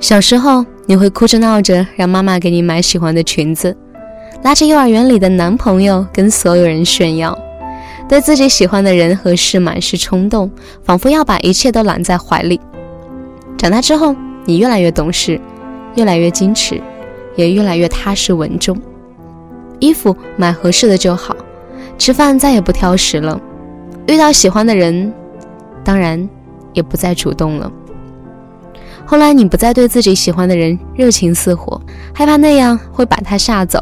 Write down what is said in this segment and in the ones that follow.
小时候，你会哭着闹着让妈妈给你买喜欢的裙子，拉着幼儿园里的男朋友跟所有人炫耀，对自己喜欢的人和事满是冲动，仿佛要把一切都揽在怀里。长大之后，你越来越懂事，越来越矜持，也越来越踏实稳重。衣服买合适的就好，吃饭再也不挑食了，遇到喜欢的人，当然也不再主动了。后来你不再对自己喜欢的人热情似火，害怕那样会把他吓走，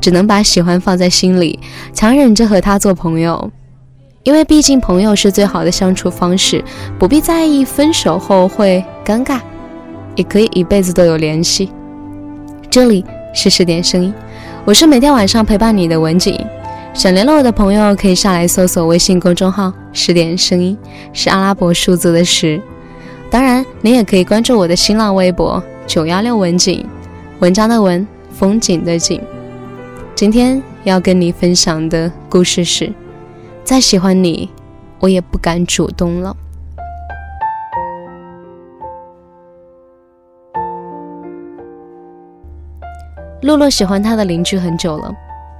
只能把喜欢放在心里，强忍着和他做朋友，因为毕竟朋友是最好的相处方式，不必在意分手后会尴尬，也可以一辈子都有联系。这里是十点声音，我是每天晚上陪伴你的文景，想联络我的朋友可以上来搜索微信公众号“十点声音”，是阿拉伯数字的十。当然，你也可以关注我的新浪微博九幺六文景，文章的文，风景的景。今天要跟你分享的故事是：再喜欢你，我也不敢主动了。洛洛喜欢他的邻居很久了，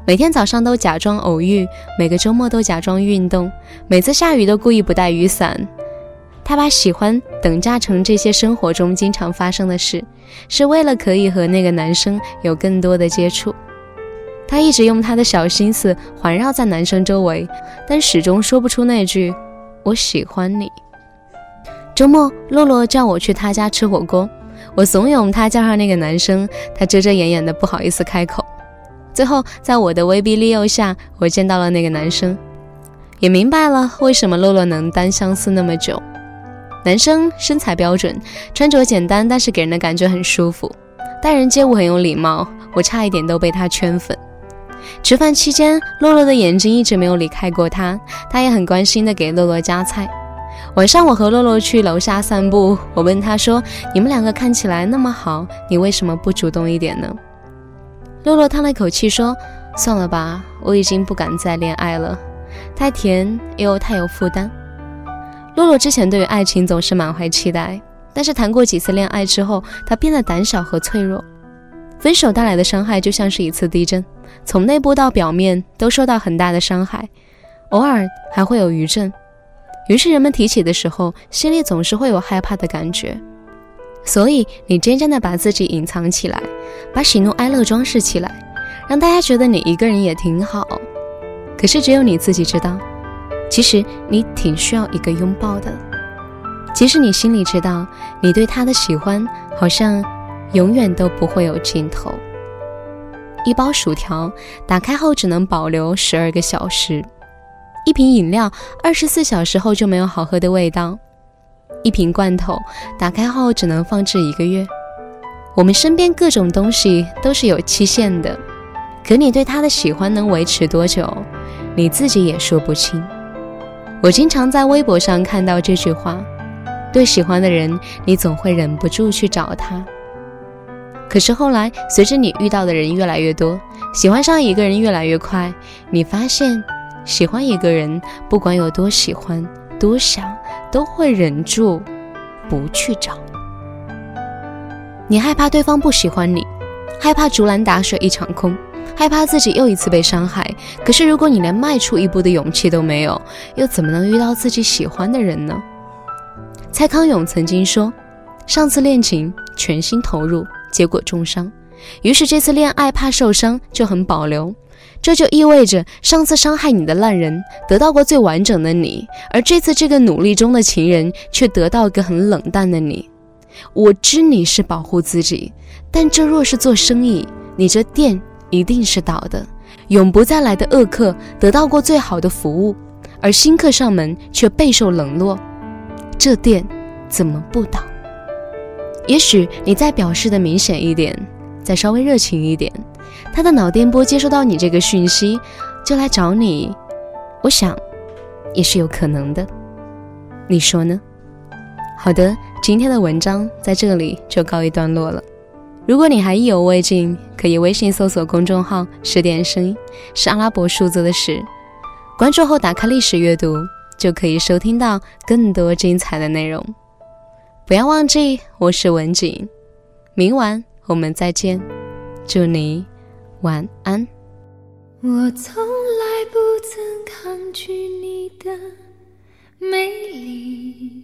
每天早上都假装偶遇，每个周末都假装运动，每次下雨都故意不带雨伞。他把喜欢等价成这些生活中经常发生的事，是为了可以和那个男生有更多的接触。他一直用他的小心思环绕在男生周围，但始终说不出那句“我喜欢你”。周末，洛洛叫我去他家吃火锅，我怂恿他叫上那个男生，他遮遮掩掩的不好意思开口。最后，在我的威逼利诱下，我见到了那个男生，也明白了为什么洛洛能单相思那么久。男生身材标准，穿着简单，但是给人的感觉很舒服，待人接物很有礼貌，我差一点都被他圈粉。吃饭期间，洛洛的眼睛一直没有离开过他，他也很关心的给洛洛夹菜。晚上，我和洛洛去楼下散步，我问他说：“你们两个看起来那么好，你为什么不主动一点呢？”洛洛叹了一口气说：“算了吧，我已经不敢再恋爱了，太甜又太有负担。”洛洛之前对于爱情总是满怀期待，但是谈过几次恋爱之后，他变得胆小和脆弱。分手带来的伤害就像是一次地震，从内部到表面都受到很大的伤害，偶尔还会有余震。于是人们提起的时候，心里总是会有害怕的感觉。所以你渐渐地把自己隐藏起来，把喜怒哀乐装饰起来，让大家觉得你一个人也挺好。可是只有你自己知道。其实你挺需要一个拥抱的，即使你心里知道你对他的喜欢好像永远都不会有尽头。一包薯条打开后只能保留十二个小时，一瓶饮料二十四小时后就没有好喝的味道，一瓶罐头打开后只能放置一个月。我们身边各种东西都是有期限的，可你对他的喜欢能维持多久，你自己也说不清。我经常在微博上看到这句话：对喜欢的人，你总会忍不住去找他。可是后来，随着你遇到的人越来越多，喜欢上一个人越来越快，你发现，喜欢一个人，不管有多喜欢、多想，都会忍住不去找。你害怕对方不喜欢你，害怕竹篮打水一场空。害怕自己又一次被伤害，可是如果你连迈出一步的勇气都没有，又怎么能遇到自己喜欢的人呢？蔡康永曾经说：“上次恋情全心投入，结果重伤，于是这次恋爱怕受伤就很保留。这就意味着上次伤害你的烂人得到过最完整的你，而这次这个努力中的情人却得到一个很冷淡的你。我知你是保护自己，但这若是做生意，你这店……”一定是倒的，永不再来的恶客得到过最好的服务，而新客上门却备受冷落，这店怎么不倒？也许你再表示的明显一点，再稍微热情一点，他的脑电波接收到你这个讯息，就来找你，我想也是有可能的，你说呢？好的，今天的文章在这里就告一段落了。如果你还意犹未尽，可以微信搜索公众号“十点声音”，是阿拉伯数字的十。关注后打开历史阅读，就可以收听到更多精彩的内容。不要忘记，我是文景，明晚我们再见，祝你晚安。我从来不曾抗拒你的美丽，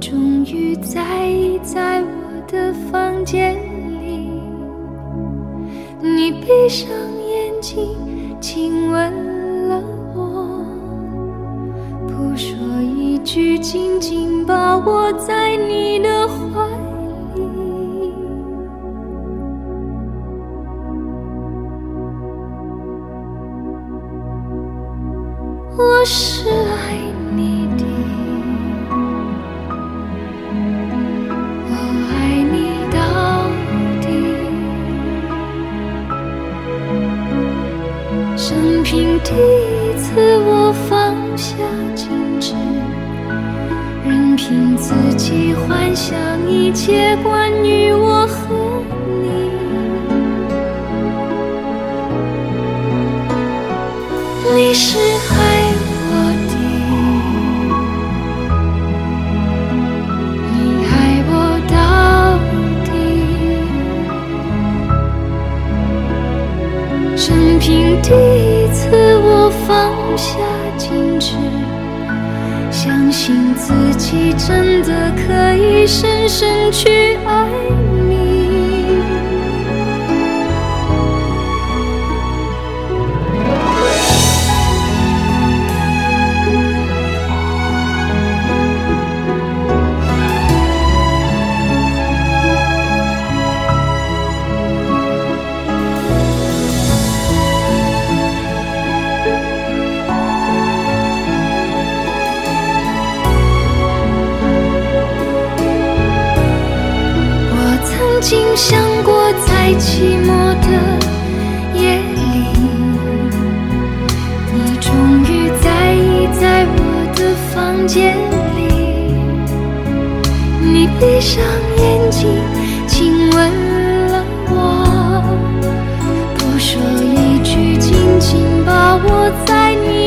终于在意在我的房间里。你闭上眼睛，亲吻了我，不说一句，紧紧抱我在你的怀里。我是爱你第一次，我放下矜持，任凭自己幻想一切关于我和你。你是爱我的，你爱我到底。生平第一，下矜持，相信自己真的可以深深去爱想过，在寂寞的夜里，你终于在意在我的房间里。你闭上眼睛，亲吻了我，不说一句，紧紧把我在你